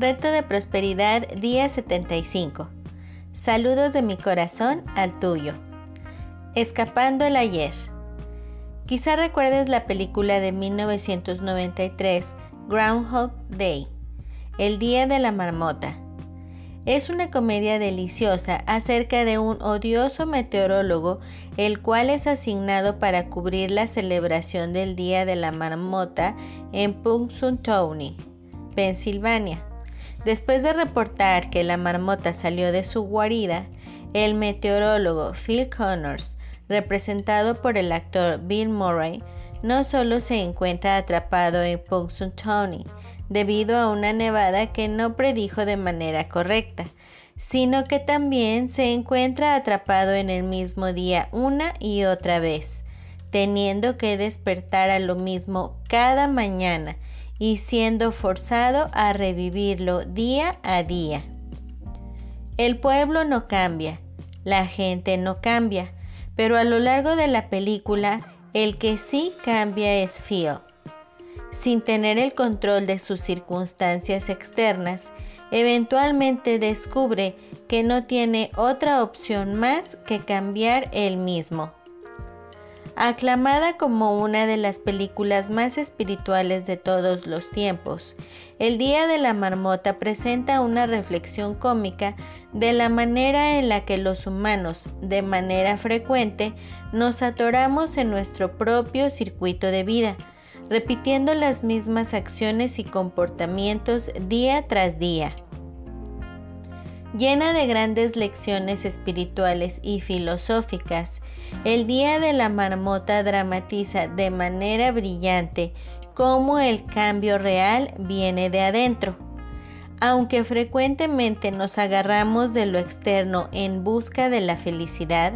Reto de Prosperidad, día 75. Saludos de mi corazón al tuyo. Escapando el ayer. Quizá recuerdes la película de 1993, Groundhog Day, El Día de la Marmota. Es una comedia deliciosa acerca de un odioso meteorólogo, el cual es asignado para cubrir la celebración del Día de la Marmota en Punxsutawney, Pensilvania. Después de reportar que la marmota salió de su guarida, el meteorólogo Phil Connors, representado por el actor Bill Murray, no solo se encuentra atrapado en Punxsutawney debido a una nevada que no predijo de manera correcta, sino que también se encuentra atrapado en el mismo día una y otra vez, teniendo que despertar a lo mismo cada mañana y siendo forzado a revivirlo día a día. El pueblo no cambia, la gente no cambia, pero a lo largo de la película el que sí cambia es Phil. Sin tener el control de sus circunstancias externas, eventualmente descubre que no tiene otra opción más que cambiar él mismo. Aclamada como una de las películas más espirituales de todos los tiempos, El Día de la Marmota presenta una reflexión cómica de la manera en la que los humanos, de manera frecuente, nos atoramos en nuestro propio circuito de vida, repitiendo las mismas acciones y comportamientos día tras día llena de grandes lecciones espirituales y filosóficas. El Día de la Marmota dramatiza de manera brillante cómo el cambio real viene de adentro. Aunque frecuentemente nos agarramos de lo externo en busca de la felicidad,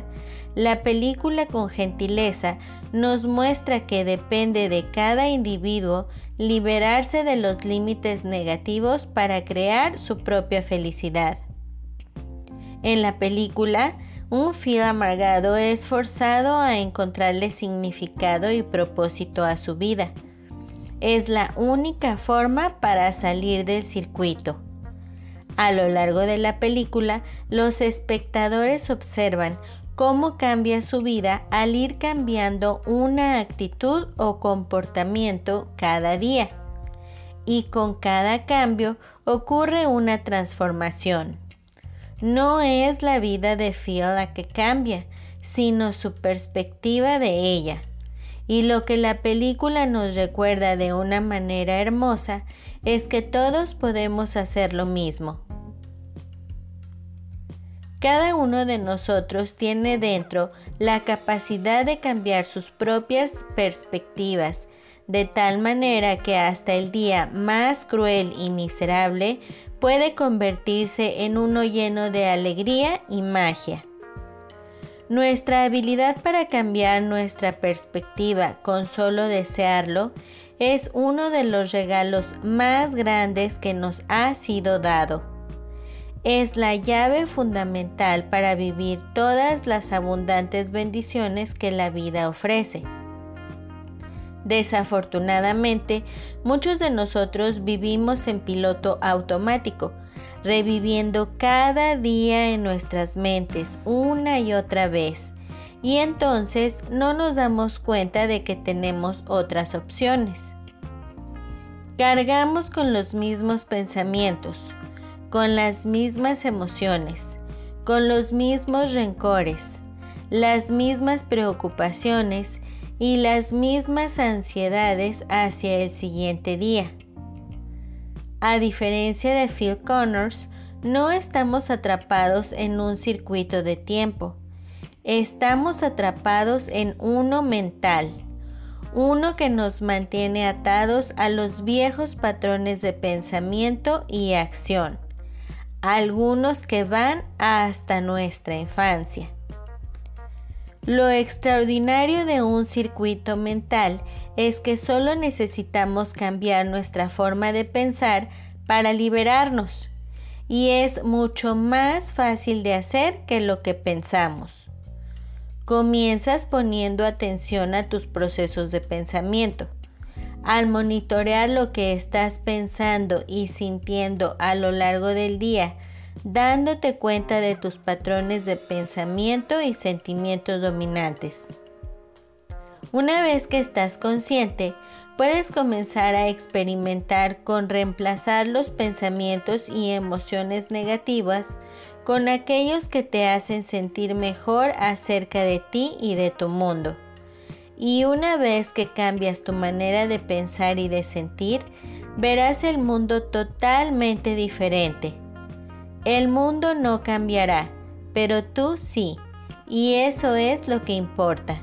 la película con gentileza nos muestra que depende de cada individuo liberarse de los límites negativos para crear su propia felicidad. En la película, un Phil amargado es forzado a encontrarle significado y propósito a su vida. Es la única forma para salir del circuito. A lo largo de la película, los espectadores observan cómo cambia su vida al ir cambiando una actitud o comportamiento cada día. Y con cada cambio ocurre una transformación. No es la vida de Phil la que cambia, sino su perspectiva de ella. Y lo que la película nos recuerda de una manera hermosa es que todos podemos hacer lo mismo. Cada uno de nosotros tiene dentro la capacidad de cambiar sus propias perspectivas, de tal manera que hasta el día más cruel y miserable puede convertirse en uno lleno de alegría y magia. Nuestra habilidad para cambiar nuestra perspectiva con solo desearlo es uno de los regalos más grandes que nos ha sido dado. Es la llave fundamental para vivir todas las abundantes bendiciones que la vida ofrece. Desafortunadamente, muchos de nosotros vivimos en piloto automático, reviviendo cada día en nuestras mentes una y otra vez. Y entonces no nos damos cuenta de que tenemos otras opciones. Cargamos con los mismos pensamientos, con las mismas emociones, con los mismos rencores, las mismas preocupaciones y las mismas ansiedades hacia el siguiente día. A diferencia de Phil Connors, no estamos atrapados en un circuito de tiempo. Estamos atrapados en uno mental, uno que nos mantiene atados a los viejos patrones de pensamiento y acción, algunos que van hasta nuestra infancia. Lo extraordinario de un circuito mental es que solo necesitamos cambiar nuestra forma de pensar para liberarnos y es mucho más fácil de hacer que lo que pensamos. Comienzas poniendo atención a tus procesos de pensamiento. al monitorear lo que estás pensando y sintiendo a lo largo del día, dándote cuenta de tus patrones de pensamiento y sentimientos dominantes. Una vez que estás consciente, puedes comenzar a experimentar con reemplazar los pensamientos y emociones negativas con aquellos que te hacen sentir mejor acerca de ti y de tu mundo. Y una vez que cambias tu manera de pensar y de sentir, verás el mundo totalmente diferente. El mundo no cambiará, pero tú sí, y eso es lo que importa.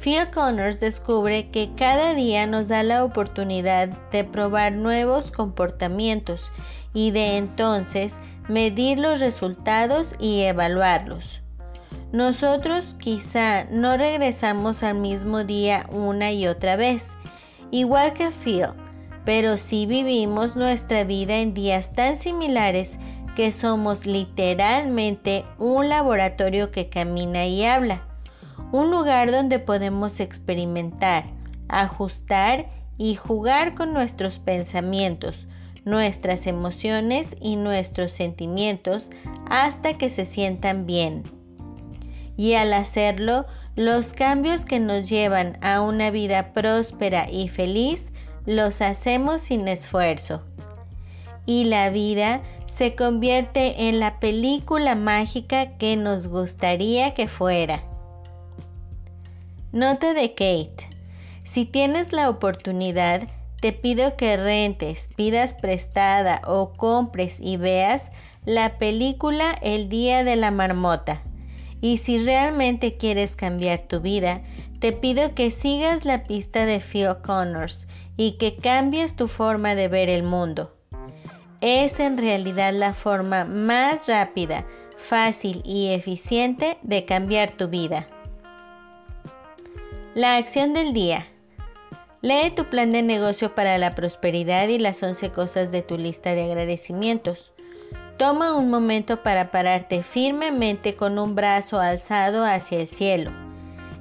Phil Connors descubre que cada día nos da la oportunidad de probar nuevos comportamientos y de entonces medir los resultados y evaluarlos. Nosotros quizá no regresamos al mismo día una y otra vez, igual que Phil, pero sí vivimos nuestra vida en días tan similares que somos literalmente un laboratorio que camina y habla, un lugar donde podemos experimentar, ajustar y jugar con nuestros pensamientos, nuestras emociones y nuestros sentimientos hasta que se sientan bien. Y al hacerlo, los cambios que nos llevan a una vida próspera y feliz los hacemos sin esfuerzo. Y la vida se convierte en la película mágica que nos gustaría que fuera. Nota de Kate. Si tienes la oportunidad, te pido que rentes, pidas prestada o compres y veas la película El Día de la Marmota. Y si realmente quieres cambiar tu vida, te pido que sigas la pista de Phil Connors y que cambies tu forma de ver el mundo. Es en realidad la forma más rápida, fácil y eficiente de cambiar tu vida. La acción del día. Lee tu plan de negocio para la prosperidad y las 11 cosas de tu lista de agradecimientos. Toma un momento para pararte firmemente con un brazo alzado hacia el cielo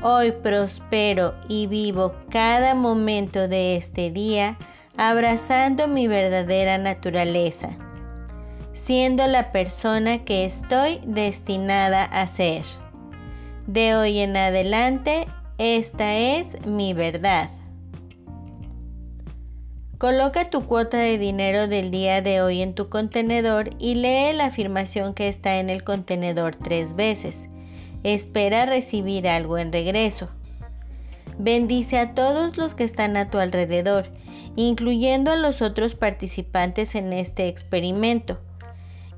Hoy prospero y vivo cada momento de este día abrazando mi verdadera naturaleza, siendo la persona que estoy destinada a ser. De hoy en adelante, esta es mi verdad. Coloca tu cuota de dinero del día de hoy en tu contenedor y lee la afirmación que está en el contenedor tres veces espera recibir algo en regreso. Bendice a todos los que están a tu alrededor, incluyendo a los otros participantes en este experimento.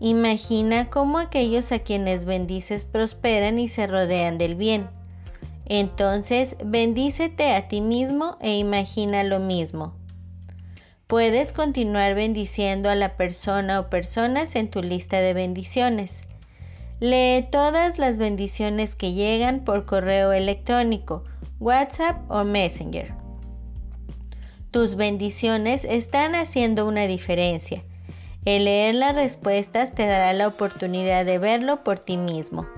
Imagina cómo aquellos a quienes bendices prosperan y se rodean del bien. Entonces, bendícete a ti mismo e imagina lo mismo. Puedes continuar bendiciendo a la persona o personas en tu lista de bendiciones. Lee todas las bendiciones que llegan por correo electrónico, WhatsApp o Messenger. Tus bendiciones están haciendo una diferencia. El leer las respuestas te dará la oportunidad de verlo por ti mismo.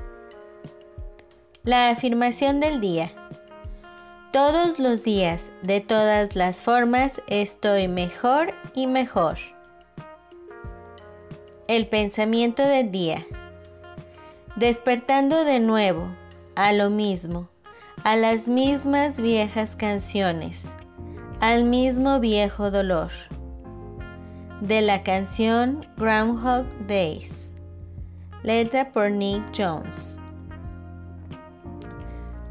La afirmación del día. Todos los días, de todas las formas, estoy mejor y mejor. El pensamiento del día despertando de nuevo a lo mismo, a las mismas viejas canciones, al mismo viejo dolor. De la canción Groundhog Days, letra por Nick Jones.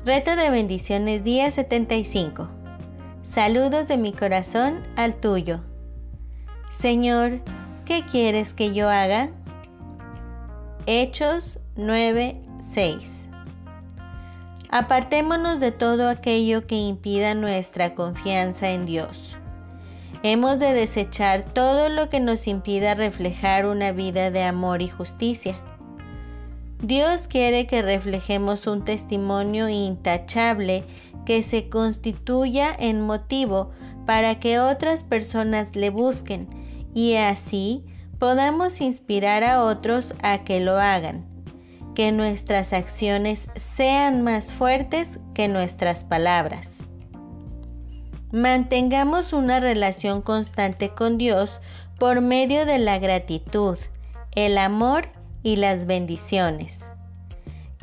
Reto de bendiciones día 75. Saludos de mi corazón al tuyo. Señor, ¿qué quieres que yo haga? Hechos 9.6 Apartémonos de todo aquello que impida nuestra confianza en Dios. Hemos de desechar todo lo que nos impida reflejar una vida de amor y justicia. Dios quiere que reflejemos un testimonio intachable que se constituya en motivo para que otras personas le busquen y así podamos inspirar a otros a que lo hagan. Que nuestras acciones sean más fuertes que nuestras palabras. Mantengamos una relación constante con Dios por medio de la gratitud, el amor y las bendiciones.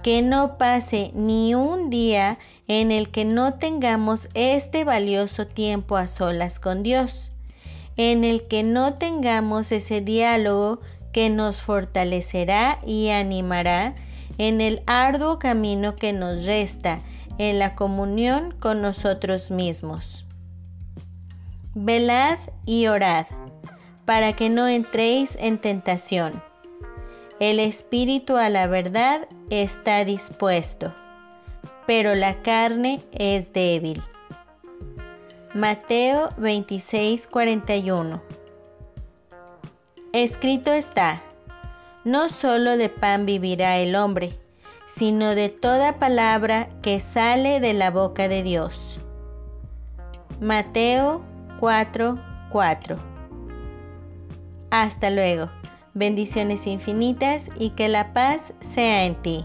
Que no pase ni un día en el que no tengamos este valioso tiempo a solas con Dios, en el que no tengamos ese diálogo que nos fortalecerá y animará en el arduo camino que nos resta en la comunión con nosotros mismos. Velad y orad, para que no entréis en tentación. El espíritu a la verdad está dispuesto, pero la carne es débil. Mateo 26:41 Escrito está, no solo de pan vivirá el hombre, sino de toda palabra que sale de la boca de Dios. Mateo 4, 4. Hasta luego. Bendiciones infinitas y que la paz sea en ti.